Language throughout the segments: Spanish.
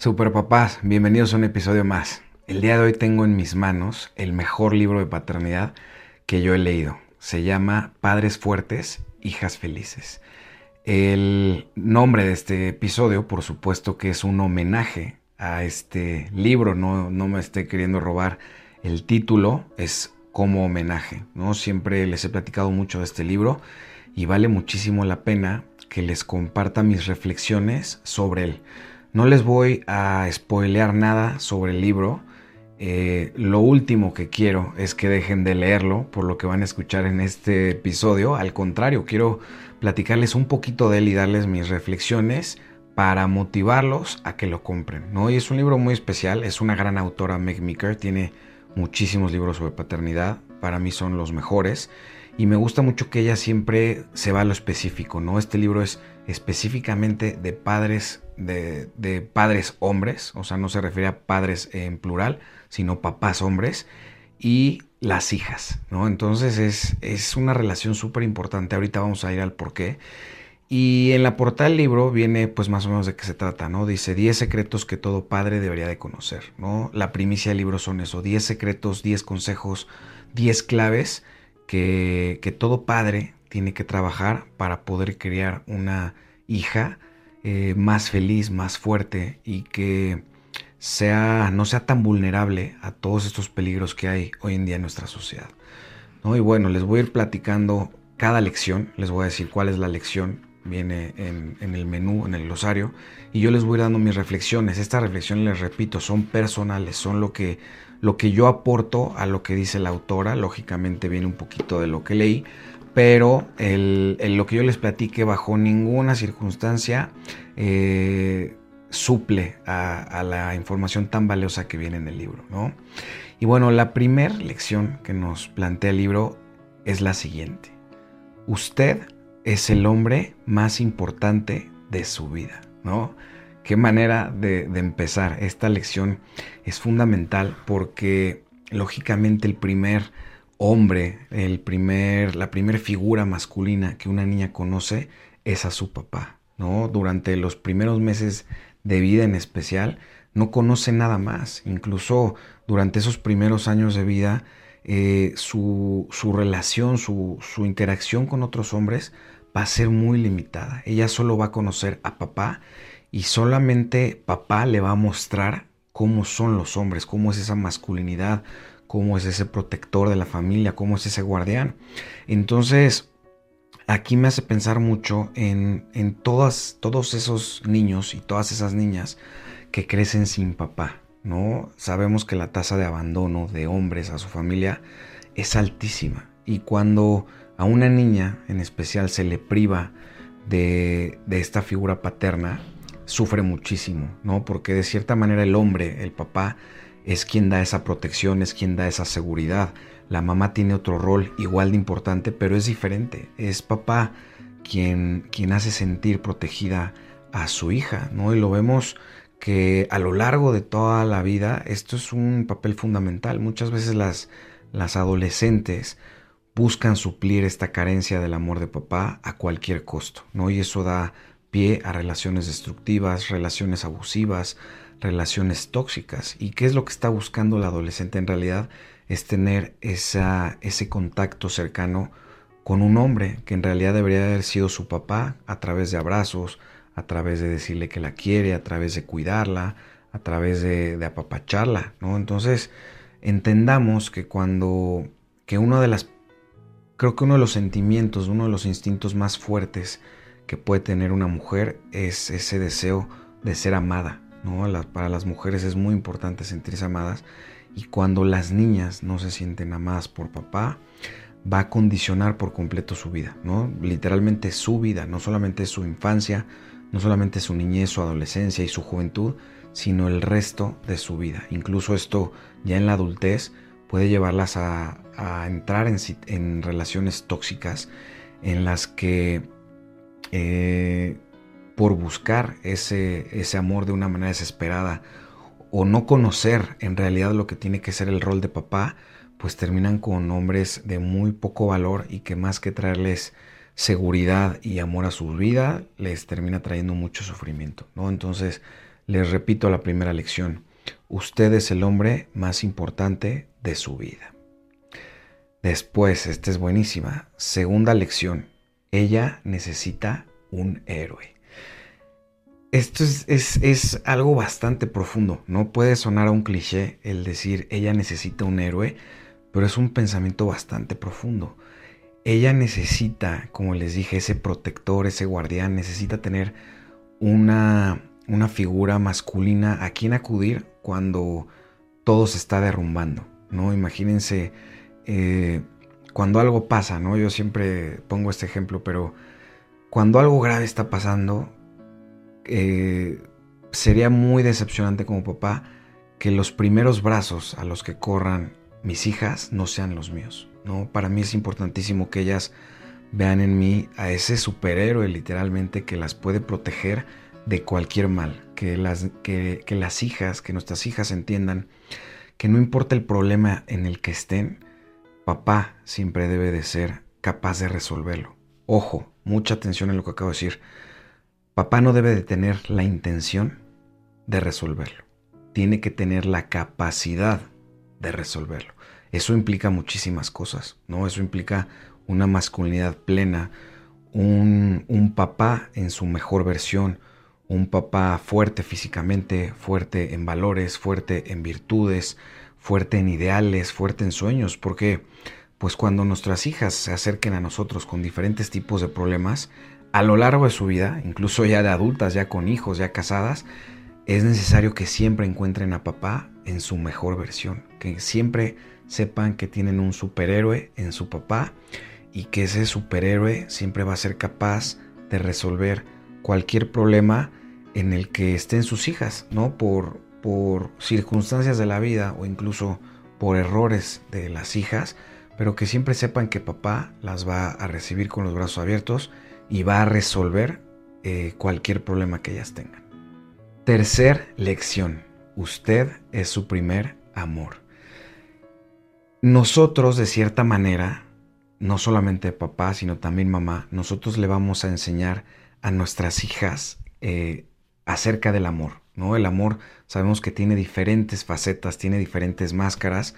Super papás, bienvenidos a un episodio más. El día de hoy tengo en mis manos el mejor libro de paternidad que yo he leído. Se llama Padres Fuertes, Hijas Felices. El nombre de este episodio, por supuesto que es un homenaje a este libro, no, no me esté queriendo robar el título, es como homenaje, ¿no? Siempre les he platicado mucho de este libro y vale muchísimo la pena que les comparta mis reflexiones sobre él. No les voy a spoilear nada sobre el libro. Eh, lo último que quiero es que dejen de leerlo por lo que van a escuchar en este episodio. Al contrario, quiero platicarles un poquito de él y darles mis reflexiones para motivarlos a que lo compren. ¿no? Y es un libro muy especial, es una gran autora, Meg Meeker, tiene muchísimos libros sobre paternidad, para mí son los mejores. Y me gusta mucho que ella siempre se va a lo específico, ¿no? Este libro es específicamente de padres, de, padres hombres, o sea, no se refiere a padres en plural, sino papás hombres y las hijas, ¿no? Entonces es, es una relación súper importante, ahorita vamos a ir al por qué. Y en la portada del libro viene pues más o menos de qué se trata, ¿no? Dice 10 secretos que todo padre debería de conocer, ¿no? La primicia del libro son eso, 10 secretos, 10 consejos, 10 claves que, todo padre tiene que trabajar para poder criar una hija eh, más feliz, más fuerte y que sea, no sea tan vulnerable a todos estos peligros que hay hoy en día en nuestra sociedad. ¿no? Y bueno, les voy a ir platicando cada lección, les voy a decir cuál es la lección, viene en, el menú, en el glosario, y yo les voy dando mis reflexiones. Estas reflexiones, les repito, son personales, son lo que lo que yo aporto a lo que dice la autora, lógicamente viene un poquito de lo que leí, pero lo que yo les platique bajo ninguna circunstancia eh, suple a, la información tan valiosa que viene en el libro. ¿no? Y bueno, la primera lección que nos plantea el libro es la siguiente. Usted es el hombre más importante de su vida, ¿no? Qué manera de, empezar. Esta lección es fundamental porque lógicamente el primer hombre, el primer, la primera figura masculina que una niña conoce es a su papá. ¿no? Durante los primeros meses de vida en especial, no conoce nada más. Incluso durante esos primeros años de vida, eh, su, relación, su, su interacción con otros hombres va a ser muy limitada. Ella solo va a conocer a papá y solamente papá le va a mostrar cómo son los hombres, cómo es esa masculinidad, cómo es ese protector de la familia, cómo es ese guardián. Entonces, aquí me hace pensar mucho en, en todas, todos esos niños y todas esas niñas que crecen sin papá, ¿no? Sabemos que la tasa de abandono de hombres a su familia es altísima y cuando a una niña en especial se le priva de, de esta figura paterna, sufre muchísimo, ¿no? Porque de cierta manera el hombre, el papá, es quien da esa protección, es quien da esa seguridad. La mamá tiene otro rol igual de importante, pero es diferente. Es papá quien, quien hace sentir protegida a su hija, ¿no? Y lo vemos que a lo largo de toda la vida esto es un papel fundamental. Muchas veces las, las adolescentes buscan suplir esta carencia del amor de papá a cualquier costo, ¿no? Y eso da pie a relaciones destructivas, relaciones abusivas, relaciones tóxicas. ¿Y qué es lo que está buscando la adolescente en realidad? Es tener esa, ese contacto cercano con un hombre que en realidad debería haber sido su papá a través de abrazos, a través de decirle que la quiere, a través de cuidarla, a través de, de apapacharla, ¿no? Entonces, entendamos que cuando, que uno de las, creo que uno de los sentimientos, uno de los instintos más fuertes que puede tener una mujer es ese deseo de ser amada. Para las mujeres es muy importante sentirse amadas y cuando las niñas no se sienten amadas por papá, va a condicionar por completo su vida, ¿no? Literalmente su vida, no solamente su infancia, no solamente su niñez, su adolescencia y su juventud, sino el resto de su vida. Incluso esto ya en la adultez puede llevarlas a, entrar en, en relaciones tóxicas en las que eh, por buscar ese, ese amor de una manera desesperada o no conocer en realidad lo que tiene que ser el rol de papá, pues terminan con hombres de muy poco valor y que más que traerles seguridad y amor a su vida, les termina trayendo mucho sufrimiento, ¿no? Entonces, Les repito la primera lección. Usted es el hombre más importante de su vida. Después, esta es buenísima. Segunda lección. Ella necesita un héroe. Esto es, algo bastante profundo. No puede sonar a un cliché el decir ella necesita un héroe, pero es un pensamiento bastante profundo. Ella necesita, como les dije, ese protector, ese guardián, necesita tener una, una figura masculina a quien acudir cuando todo se está derrumbando. ¿no? Imagínense eh, cuando algo pasa, ¿no? Yo siempre pongo este ejemplo, pero cuando algo grave está pasando, eh, sería muy decepcionante como papá que los primeros brazos a los que corran mis hijas no sean los míos. ¿no? Para mí es importantísimo que ellas vean en mí a ese superhéroe literalmente que las puede proteger de cualquier mal. Que las, que, las hijas, que nuestras hijas entiendan que no importa el problema en el que estén, papá siempre debe de ser capaz de resolverlo. Ojo, mucha atención en lo que acabo de decir. Papá no debe de tener la intención de resolverlo. Tiene que tener la capacidad de resolverlo. Eso implica muchísimas cosas, ¿no? Eso implica una masculinidad plena, un, un, papá en su mejor versión, un papá fuerte físicamente, fuerte en valores, fuerte en virtudes, fuerte en ideales, fuerte en sueños, porque pues cuando nuestras hijas se acerquen a nosotros con diferentes tipos de problemas, a lo largo de su vida, incluso ya de adultas, ya con hijos, ya casadas, es necesario que siempre encuentren a papá en su mejor versión, que siempre sepan que tienen un superhéroe en su papá y que ese superhéroe siempre va a ser capaz de resolver cualquier problema en el que estén sus hijas, ¿no? Por, por circunstancias de la vida o incluso por errores de las hijas, pero que siempre sepan que papá las va a recibir con los brazos abiertos y va a resolver eh, cualquier problema que ellas tengan. Tercer lección. Usted es su primer amor. Nosotros, de cierta manera, no solamente papá, sino también mamá, nosotros le vamos a enseñar a nuestras hijas eh, acerca del amor. ¿no? El amor sabemos que tiene diferentes facetas, tiene diferentes máscaras,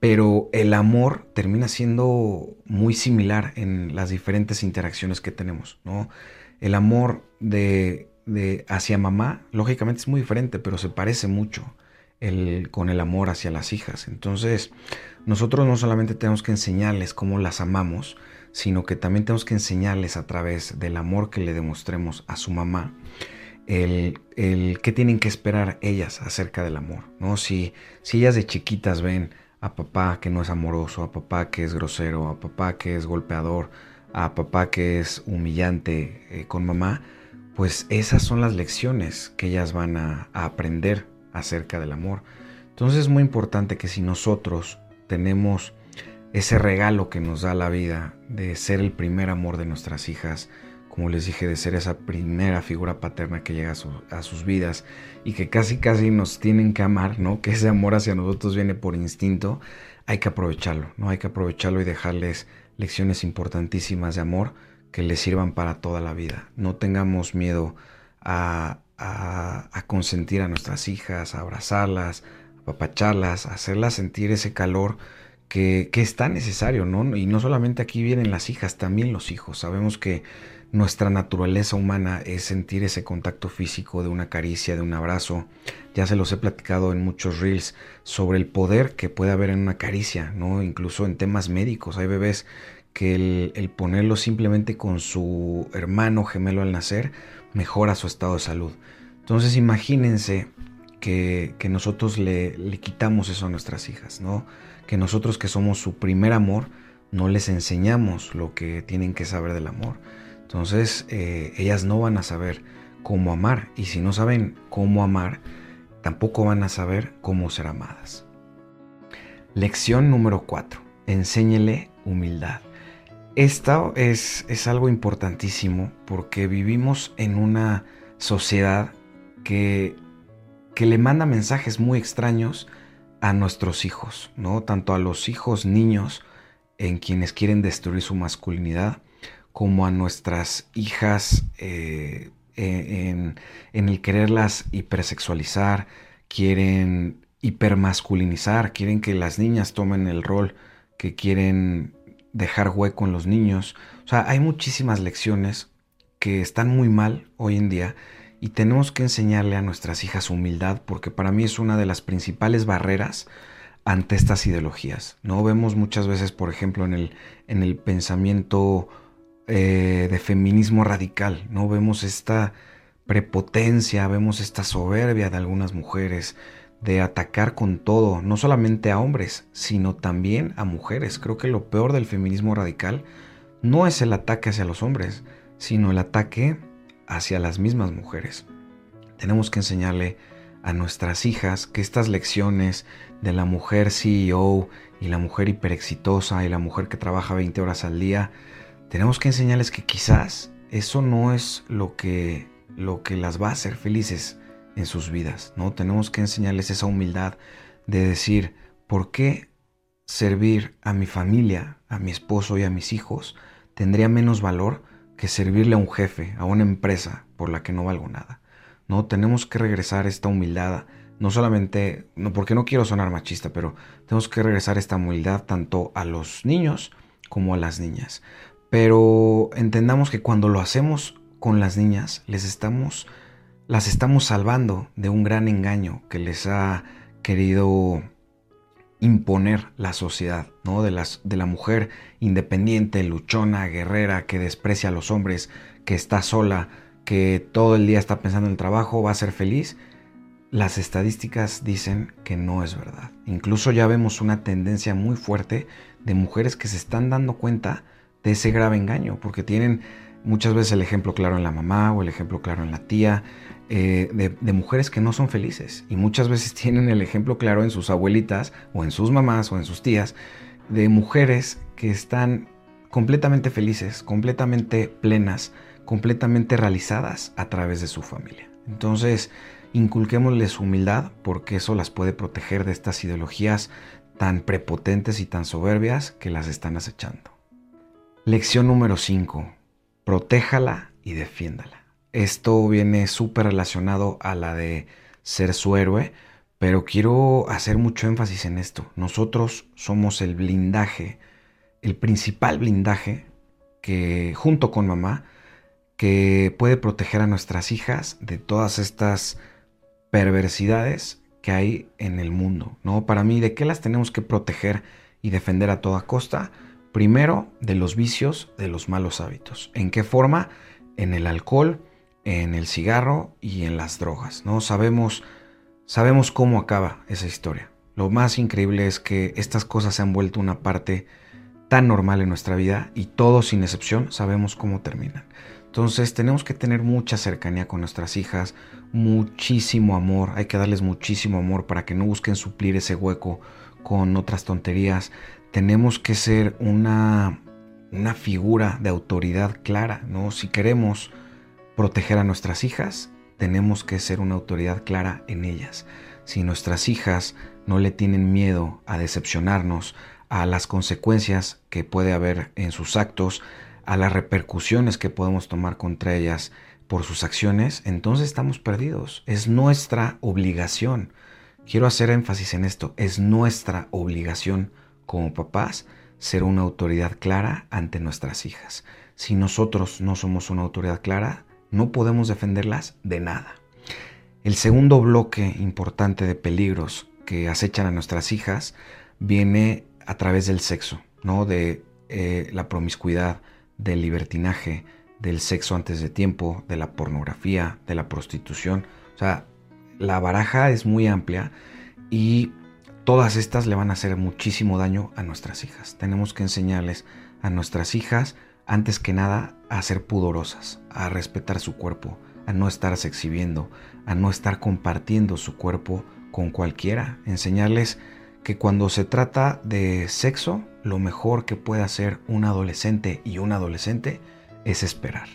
pero el amor termina siendo muy similar en las diferentes interacciones que tenemos, ¿no? El amor de, hacia mamá, lógicamente es muy diferente, pero se parece mucho el, con el amor hacia las hijas. Entonces, nosotros no solamente tenemos que enseñarles cómo las amamos, sino que también tenemos que enseñarles a través del amor que le demostremos a su mamá, el, el qué tienen que esperar ellas acerca del amor, ¿no? Si, si ellas de chiquitas ven a papá que no es amoroso, a papá que es grosero, a papá que es golpeador, a papá que es humillante eh, con mamá, pues esas son las lecciones que ellas van a, aprender acerca del amor. Entonces es muy importante que si nosotros tenemos ese regalo que nos da la vida de ser el primer amor de nuestras hijas, como les dije, de ser esa primera figura paterna que llega a, sus vidas y que casi casi nos tienen que amar, ¿no? Que ese amor hacia nosotros viene por instinto, hay que aprovecharlo, ¿no? Hay que aprovecharlo y dejarles lecciones importantísimas de amor que les sirvan para toda la vida. No tengamos miedo a, consentir a nuestras hijas, a abrazarlas, a apapacharlas, a hacerlas sentir ese calor que, que es tan necesario, ¿no? Y no solamente aquí vienen las hijas, también los hijos. Sabemos que nuestra naturaleza humana es sentir ese contacto físico de una caricia, de un abrazo. Ya se los he platicado en muchos reels sobre el poder que puede haber en una caricia, ¿no? Incluso en temas médicos. Hay bebés que el, ponerlo simplemente con su hermano gemelo al nacer mejora su estado de salud. Entonces imagínense que, nosotros le, le, quitamos eso a nuestras hijas, ¿no? Que nosotros que somos su primer amor, no les enseñamos lo que tienen que saber del amor. Entonces eh, ellas no van a saber cómo amar y si no saben cómo amar, tampoco van a saber cómo ser amadas. Lección número 4. Enséñele humildad. Esto es, es algo importantísimo porque vivimos en una sociedad que, que le manda mensajes muy extraños a nuestros hijos, ¿no? Tanto a los hijos niños en quienes quieren destruir su masculinidad, como a nuestras hijas eh, eh, en, en el quererlas hipersexualizar, quieren hipermasculinizar, quieren que las niñas tomen el rol que quieren dejar hueco en los niños. O sea, hay muchísimas lecciones que están muy mal hoy en día y tenemos que enseñarle a nuestras hijas humildad porque para mí es una de las principales barreras ante estas ideologías. No vemos muchas veces, por ejemplo, en el, en el pensamiento eh, de feminismo radical, no vemos esta prepotencia, vemos esta soberbia de algunas mujeres de atacar con todo, no solamente a hombres, sino también a mujeres. Creo que lo peor del feminismo radical no es el ataque hacia los hombres, sino el ataque hacia las mismas mujeres. Tenemos que enseñarle a nuestras hijas que estas lecciones de la mujer CEO y la mujer hiperexitosa y la mujer que trabaja 20 horas al día, tenemos que enseñarles que quizás eso no es lo que, lo que las va a hacer felices en sus vidas, ¿no? Tenemos que enseñarles esa humildad de decir, ¿por qué servir a mi familia, a mi esposo y a mis hijos tendría menos valor que servirle a un jefe, a una empresa por la que no valgo nada? ¿No? Tenemos que regresar esta humildad, no solamente, no, porque no quiero sonar machista, pero tenemos que regresar esta humildad tanto a los niños como a las niñas. Pero entendamos que cuando lo hacemos con las niñas, les estamos las estamos salvando de un gran engaño que les ha querido imponer la sociedad, ¿no? De, las, de la mujer independiente, luchona, guerrera, que desprecia a los hombres, que está sola, que todo el día está pensando en el trabajo, va a ser feliz. Las estadísticas dicen que no es verdad. Incluso ya vemos una tendencia muy fuerte de mujeres que se están dando cuenta de ese grave engaño, porque tienen muchas veces el ejemplo claro en la mamá o el ejemplo claro en la tía, eh, de, mujeres que no son felices y muchas veces tienen el ejemplo claro en sus abuelitas o en sus mamás o en sus tías de mujeres que están completamente felices, completamente plenas, completamente realizadas a través de su familia. Entonces, inculquémosles humildad porque eso las puede proteger de estas ideologías tan prepotentes y tan soberbias que las están acechando. Lección número 5. Protéjala y defiéndala. Esto viene súper relacionado a la de ser su héroe, pero quiero hacer mucho énfasis en esto. Nosotros somos el blindaje, el principal blindaje que junto con mamá, que puede proteger a nuestras hijas de todas estas perversidades que hay en el mundo, ¿no? Para mí, ¿de qué las tenemos que proteger y defender a toda costa? Primero, de los vicios, de los malos hábitos. ¿En qué forma? En el alcohol, en el cigarro y en las drogas. ¿no? Sabemos, sabemos cómo acaba esa historia. Lo más increíble es que estas cosas se han vuelto una parte tan normal en nuestra vida y todos sin excepción sabemos cómo terminan. Entonces tenemos que tener mucha cercanía con nuestras hijas, muchísimo amor, hay que darles muchísimo amor para que no busquen suplir ese hueco con otras tonterías. Tenemos que ser una, una figura de autoridad clara, ¿no? Si queremos proteger a nuestras hijas, tenemos que ser una autoridad clara en ellas. Si nuestras hijas no le tienen miedo a decepcionarnos, a las consecuencias que puede haber en sus actos, a las repercusiones que podemos tomar contra ellas por sus acciones, entonces estamos perdidos. Es nuestra obligación. Quiero hacer énfasis en esto. Es nuestra obligación como papás ser una autoridad clara ante nuestras hijas. Si nosotros no somos una autoridad clara, no podemos defenderlas de nada. El segundo bloque importante de peligros que acechan a nuestras hijas viene a través del sexo, ¿no? De eh, la promiscuidad, del libertinaje, del sexo antes de tiempo, de la pornografía, de la prostitución. O sea, la baraja es muy amplia y todas estas le van a hacer muchísimo daño a nuestras hijas. Tenemos que enseñarles a nuestras hijas antes que nada a ser pudorosas, a respetar su cuerpo, a no estarse exhibiendo, a no estar compartiendo su cuerpo con cualquiera, enseñarles que cuando se trata de sexo, lo mejor que puede hacer un adolescente y un adolescente es esperar.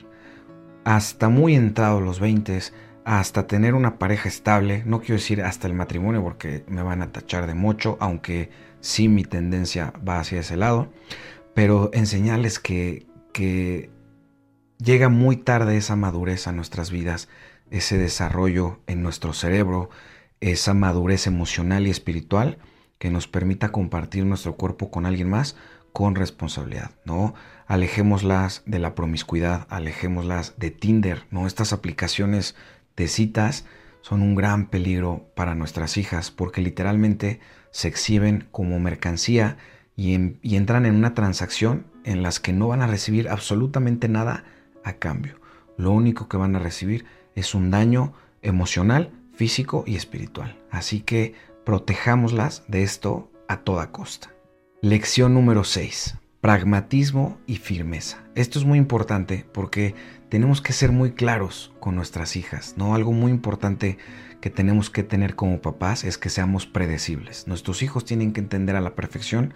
Hasta muy entrados los 20, hasta tener una pareja estable, no quiero decir hasta el matrimonio porque me van a tachar de mocho, aunque sí mi tendencia va hacia ese lado, pero enseñarles que, que llega muy tarde esa madurez a nuestras vidas, ese desarrollo en nuestro cerebro, esa madurez emocional y espiritual que nos permita compartir nuestro cuerpo con alguien más con responsabilidad, ¿no? Alejémoslas de la promiscuidad, alejémoslas de Tinder, ¿no? Estas aplicaciones de citas son un gran peligro para nuestras hijas porque literalmente se exhiben como mercancía y, entran en una transacción en las que no van a recibir absolutamente nada a cambio. Lo único que van a recibir es un daño emocional, físico y espiritual. Así que protejámoslas de esto a toda costa. Lección número 6. Pragmatismo y firmeza. Esto es muy importante porque tenemos que ser muy claros con nuestras hijas, ¿no? Algo muy importante que tenemos que tener como papás es que seamos predecibles. Nuestros hijos tienen que entender a la perfección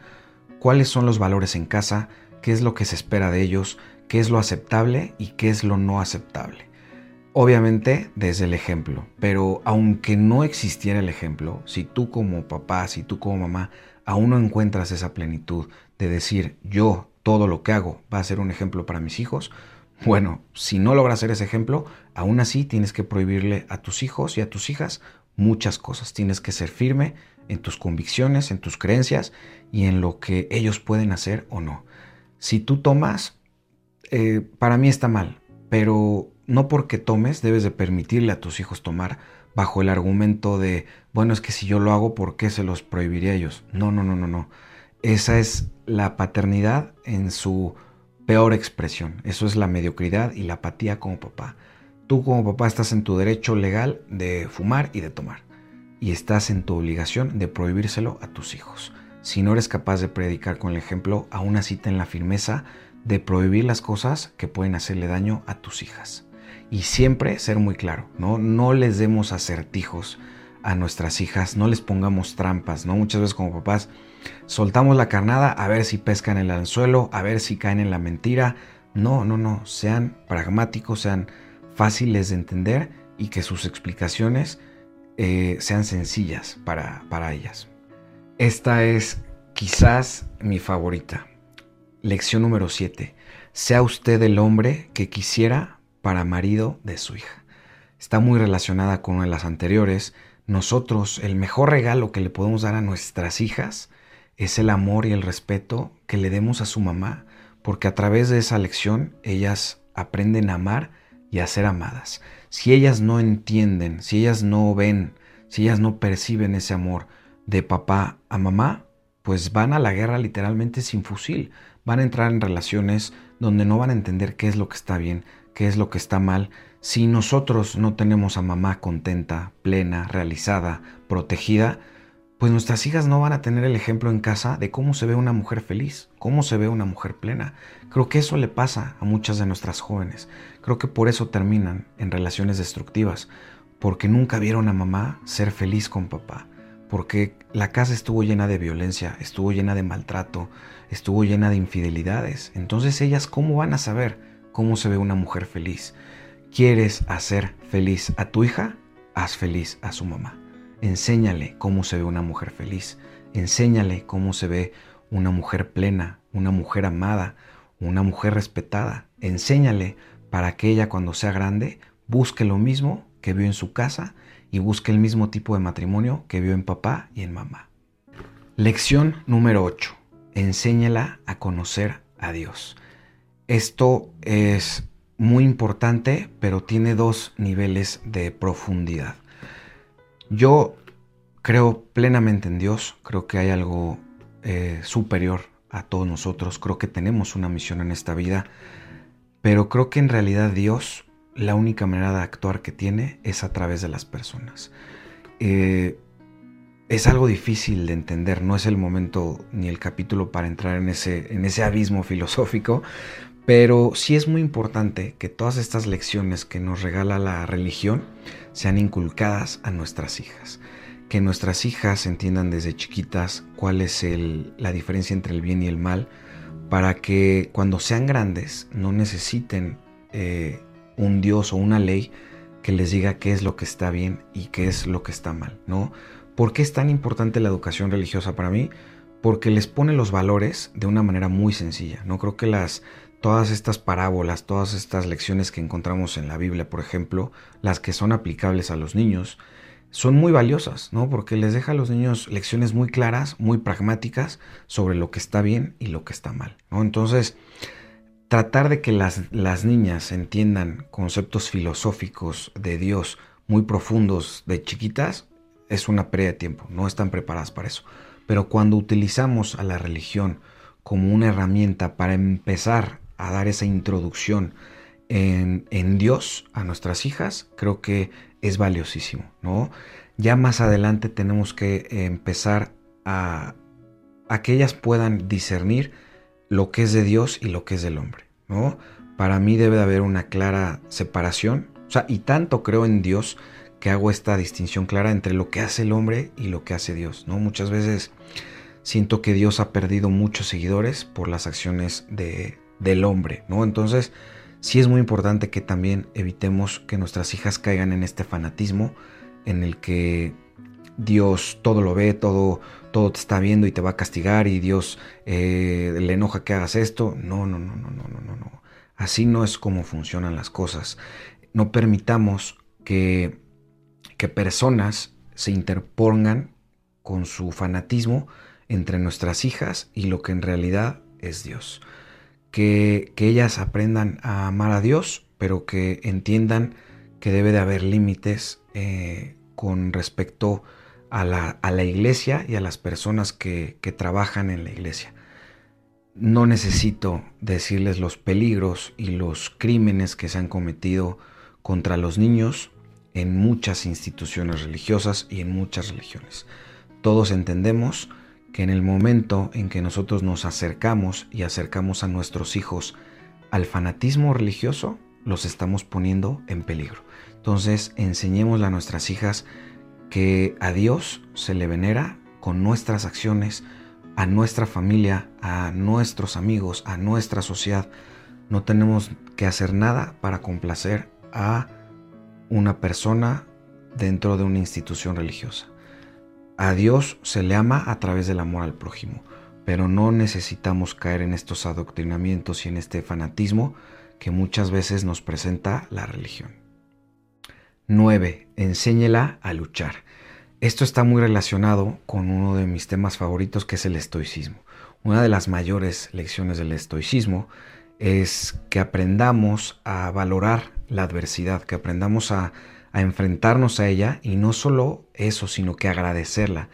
cuáles son los valores en casa, qué es lo que se espera de ellos, qué es lo aceptable y qué es lo no aceptable. Obviamente desde el ejemplo, pero aunque no existiera el ejemplo, si tú como papá, si tú como mamá, aún no encuentras esa plenitud de decir yo todo lo que hago va a ser un ejemplo para mis hijos, bueno, si no logras ser ese ejemplo, aún así tienes que prohibirle a tus hijos y a tus hijas muchas cosas. Tienes que ser firme en tus convicciones, en tus creencias y en lo que ellos pueden hacer o no. Si tú tomas, eh, para mí está mal, pero no porque tomes debes de permitirle a tus hijos tomar bajo el argumento de, bueno, es que si yo lo hago, ¿por qué se los prohibiría a ellos? No, no, no, no, no. Esa es la paternidad en su peor expresión. Eso es la mediocridad y la apatía como papá. Tú como papá estás en tu derecho legal de fumar y de tomar. Y estás en tu obligación de prohibírselo a tus hijos. Si no eres capaz de predicar con el ejemplo, aún así ten la firmeza de prohibir las cosas que pueden hacerle daño a tus hijas. Y siempre ser muy claro, ¿no? No les demos acertijos a nuestras hijas, no les pongamos trampas, ¿no? Muchas veces como papás soltamos la carnada a ver si pescan el anzuelo, a ver si caen en la mentira. No, no, no, sean pragmáticos, sean fáciles de entender y que sus explicaciones eh, sean sencillas para, para ellas. Esta es quizás mi favorita. Lección número 7. Sea usted el hombre que quisiera para marido de su hija. Está muy relacionada con una de las anteriores. Nosotros, el mejor regalo que le podemos dar a nuestras hijas es el amor y el respeto que le demos a su mamá, porque a través de esa lección ellas aprenden a amar y a ser amadas. Si ellas no entienden, si ellas no ven, si ellas no perciben ese amor de papá a mamá, pues van a la guerra literalmente sin fusil, van a entrar en relaciones donde no van a entender qué es lo que está bien, qué es lo que está mal, si nosotros no tenemos a mamá contenta, plena, realizada, protegida, pues nuestras hijas no van a tener el ejemplo en casa de cómo se ve una mujer feliz, cómo se ve una mujer plena. Creo que eso le pasa a muchas de nuestras jóvenes. Creo que por eso terminan en relaciones destructivas, porque nunca vieron a mamá ser feliz con papá, porque la casa estuvo llena de violencia, estuvo llena de maltrato, estuvo llena de infidelidades. Entonces ellas, ¿cómo van a saber cómo se ve una mujer feliz? ¿Quieres hacer feliz a tu hija? Haz feliz a su mamá. Enséñale cómo se ve una mujer feliz. Enséñale cómo se ve una mujer plena, una mujer amada, una mujer respetada. Enséñale para que ella cuando sea grande busque lo mismo que vio en su casa y busque el mismo tipo de matrimonio que vio en papá y en mamá. Lección número 8. Enséñala a conocer a Dios. Esto es muy importante, pero tiene dos niveles de profundidad. Yo creo plenamente en Dios, creo que hay algo eh, superior a todos nosotros, creo que tenemos una misión en esta vida, pero creo que en realidad Dios, la única manera de actuar que tiene es a través de las personas. Eh, es algo difícil de entender, no es el momento ni el capítulo para entrar en ese, en ese abismo filosófico, pero sí es muy importante que todas estas lecciones que nos regala la religión sean inculcadas a nuestras hijas. Que nuestras hijas entiendan desde chiquitas cuál es la diferencia entre el bien y el mal, para que cuando sean grandes no necesiten eh, un Dios o una ley que les diga qué es lo que está bien y qué es lo que está mal, ¿no? ¿Por qué es tan importante la educación religiosa para mí? Porque les pone los valores de una manera muy sencilla. No creo que las todas estas parábolas, todas estas lecciones que encontramos en la Biblia, por ejemplo, las que son aplicables a los niños, son muy valiosas, ¿no? Porque les deja a los niños lecciones muy claras, muy pragmáticas sobre lo que está bien y lo que está mal, ¿no? Entonces, tratar de que las, las niñas entiendan conceptos filosóficos de Dios muy profundos de chiquitas es una pérdida de tiempo, no están preparadas para eso. Pero cuando utilizamos a la religión como una herramienta para empezar a dar esa introducción en, Dios a nuestras hijas, creo que es valiosísimo, ¿no? Ya más adelante tenemos que empezar a, a que ellas puedan discernir lo que es de Dios y lo que es del hombre, ¿no? Para mí debe de haber una clara separación, o sea, y tanto creo en Dios que hago esta distinción clara entre lo que hace el hombre y lo que hace Dios, ¿no? Muchas veces siento que Dios ha perdido muchos seguidores por las acciones de, del hombre, ¿no? Entonces, sí es muy importante que también evitemos que nuestras hijas caigan en este fanatismo en el que Dios todo lo ve, todo, todo te está viendo y te va a castigar y Dios eh, le enoja que hagas esto. No, no, no, no, no, no, no. Así no es como funcionan las cosas. No permitamos que, que personas se interpongan con su fanatismo entre nuestras hijas y lo que en realidad es Dios que, ellas aprendan a amar a Dios, pero que entiendan que debe de haber límites eh, con respecto a la, iglesia y a las personas que, que trabajan en la iglesia. No necesito decirles los peligros y los crímenes que se han cometido contra los niños en muchas instituciones religiosas y en muchas religiones. Todos entendemos que en el momento en que nosotros nos acercamos y acercamos a nuestros hijos al fanatismo religioso, los estamos poniendo en peligro. Entonces, enseñémosle a nuestras hijas que a Dios se le venera con nuestras acciones, a nuestra familia, a nuestros amigos, a nuestra sociedad. No tenemos que hacer nada para complacer a una persona dentro de una institución religiosa. A Dios se le ama a través del amor al prójimo, pero no necesitamos caer en estos adoctrinamientos y en este fanatismo que muchas veces nos presenta la religión. 9. Enséñela a luchar. Esto está muy relacionado con uno de mis temas favoritos que es el estoicismo. Una de las mayores lecciones del estoicismo es que aprendamos a valorar la adversidad, que aprendamos a a enfrentarnos a ella y no solo eso, sino que agradecerla,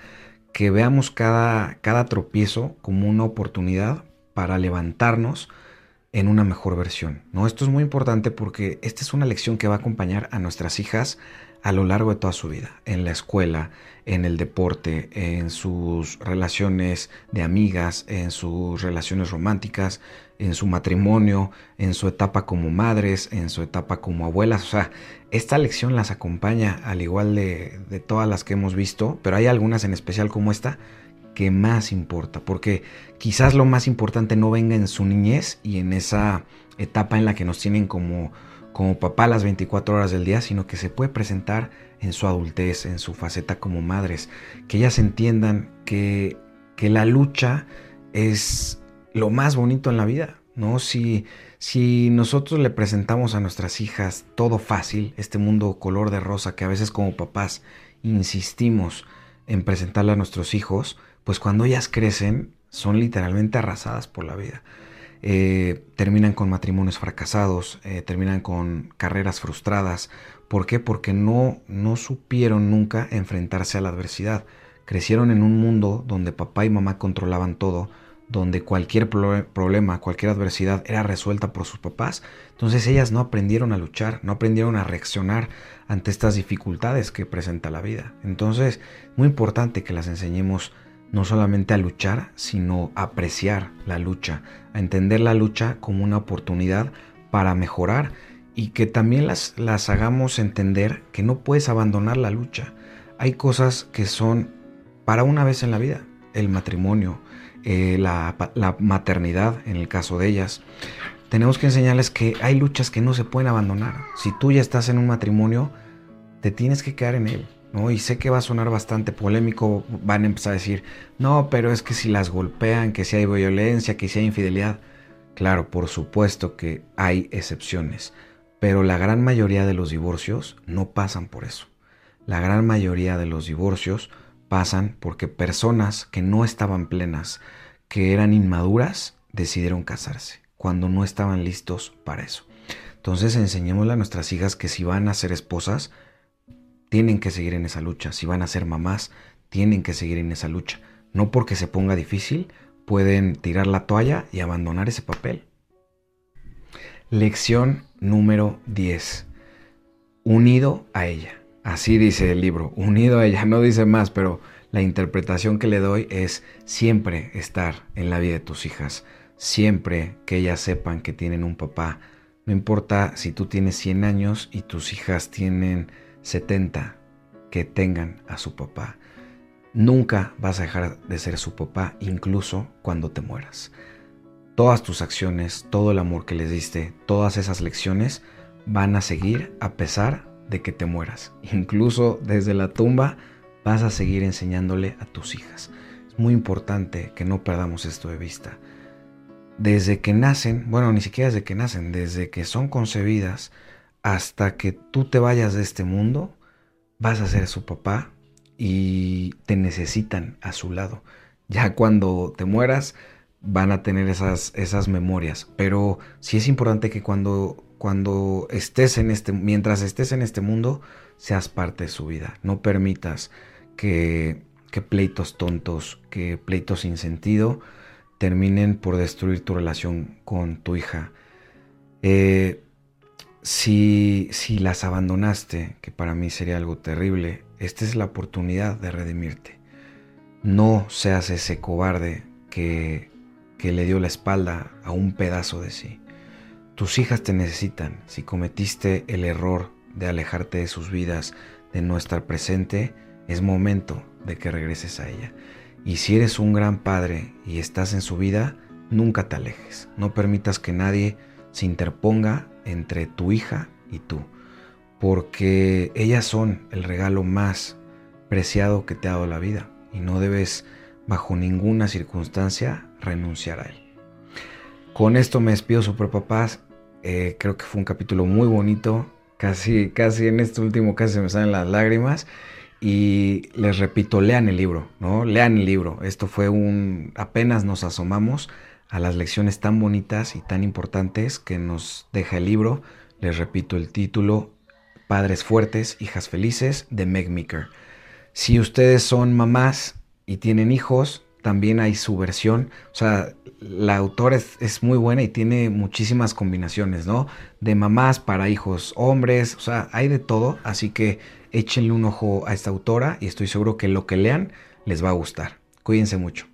que veamos cada, cada tropiezo como una oportunidad para levantarnos en una mejor versión. ¿no? Esto es muy importante porque esta es una lección que va a acompañar a nuestras hijas a lo largo de toda su vida, en la escuela, en el deporte, en sus relaciones de amigas, en sus relaciones románticas, en su matrimonio, en su etapa como madres, en su etapa como abuelas. O sea, esta lección las acompaña al igual de, de todas las que hemos visto, pero hay algunas en especial como esta que más importa, porque quizás lo más importante no venga en su niñez y en esa etapa en la que nos tienen como, como papá las 24 horas del día, sino que se puede presentar en su adultez, en su faceta como madres, que ellas entiendan que, que la lucha es lo más bonito en la vida, ¿no? Si, si nosotros le presentamos a nuestras hijas todo fácil, este mundo color de rosa que a veces como papás insistimos en presentarle a nuestros hijos, pues cuando ellas crecen son literalmente arrasadas por la vida. Eh, terminan con matrimonios fracasados, eh, terminan con carreras frustradas. ¿Por qué? Porque no, no supieron nunca enfrentarse a la adversidad. Crecieron en un mundo donde papá y mamá controlaban todo, donde cualquier problema, cualquier adversidad era resuelta por sus papás. Entonces ellas no aprendieron a luchar, no aprendieron a reaccionar ante estas dificultades que presenta la vida. Entonces, muy importante que las enseñemos no solamente a luchar, sino a apreciar la lucha, a entender la lucha como una oportunidad para mejorar y que también las, las hagamos entender que no puedes abandonar la lucha. Hay cosas que son para una vez en la vida, el matrimonio, eh, la, la maternidad en el caso de ellas. Tenemos que enseñarles que hay luchas que no se pueden abandonar. Si tú ya estás en un matrimonio, te tienes que quedar en él ¿no? Y sé que va a sonar bastante polémico, van a empezar a decir, no, pero es que si las golpean, que si hay violencia, que si hay infidelidad, Claro, por supuesto que hay excepciones, pero la gran mayoría de los divorcios no pasan por eso. La gran mayoría de los divorcios pasan porque personas que no estaban plenas, que eran inmaduras, decidieron casarse cuando no estaban listos para eso. Entonces enseñémosle a nuestras hijas que si van a ser esposas, tienen que seguir en esa lucha. Si van a ser mamás, tienen que seguir en esa lucha. No porque se ponga difícil, pueden tirar la toalla y abandonar ese papel. Lección número 10. Unido a ella. Así dice el libro, unido a ella. No dice más, pero la interpretación que le doy es siempre estar en la vida de tus hijas. Siempre que ellas sepan que tienen un papá. No importa si tú tienes 100 años y tus hijas tienen 70, que tengan a su papá. Nunca vas a dejar de ser su papá, incluso cuando te mueras. Todas tus acciones, todo el amor que les diste, todas esas lecciones van a seguir a pesar de que te mueras. Incluso desde la tumba vas a seguir enseñándole a tus hijas. Es muy importante que no perdamos esto de vista. Desde que nacen, bueno, ni siquiera desde que nacen, desde que son concebidas hasta que tú te vayas de este mundo, vas a ser su papá y te necesitan a su lado. Ya cuando te mueras van a tener esas, esas memorias, pero sí es importante que cuando, cuando estés en este, mientras estés en este mundo, seas parte de su vida. No permitas que, que pleitos tontos, que pleitos sin sentido terminen por destruir tu relación con tu hija. Eh, si, si las abandonaste, que para mí sería algo terrible, esta es la oportunidad de redimirte. No seas ese cobarde que, que le dio la espalda a un pedazo de sí. Tus hijas te necesitan. Si cometiste el error de alejarte de sus vidas, de no estar presente, es momento de que regreses a ella. Y si eres un gran padre y estás en su vida, nunca te alejes. No permitas que nadie se interponga entre tu hija y tú porque ellas son el regalo más preciado que te ha dado la vida y no debes bajo ninguna circunstancia renunciar a él. Con esto me despido, super papás. Eh, creo que fue un capítulo muy bonito. Casi, casi en este último casi me salen las lágrimas. Y les repito, lean el libro, ¿no? Lean el libro. Esto fue un. apenas nos asomamos a las lecciones tan bonitas y tan importantes que nos deja el libro. Les repito el título, Padres Fuertes, Hijas Felices de Meg Meeker. Si ustedes son mamás y tienen hijos, también hay su versión. O sea, la autora es, muy buena y tiene muchísimas combinaciones, ¿no? De mamás para hijos hombres, o sea, hay de todo. Así que échenle un ojo a esta autora y estoy seguro que lo que lean les va a gustar. Cuídense mucho.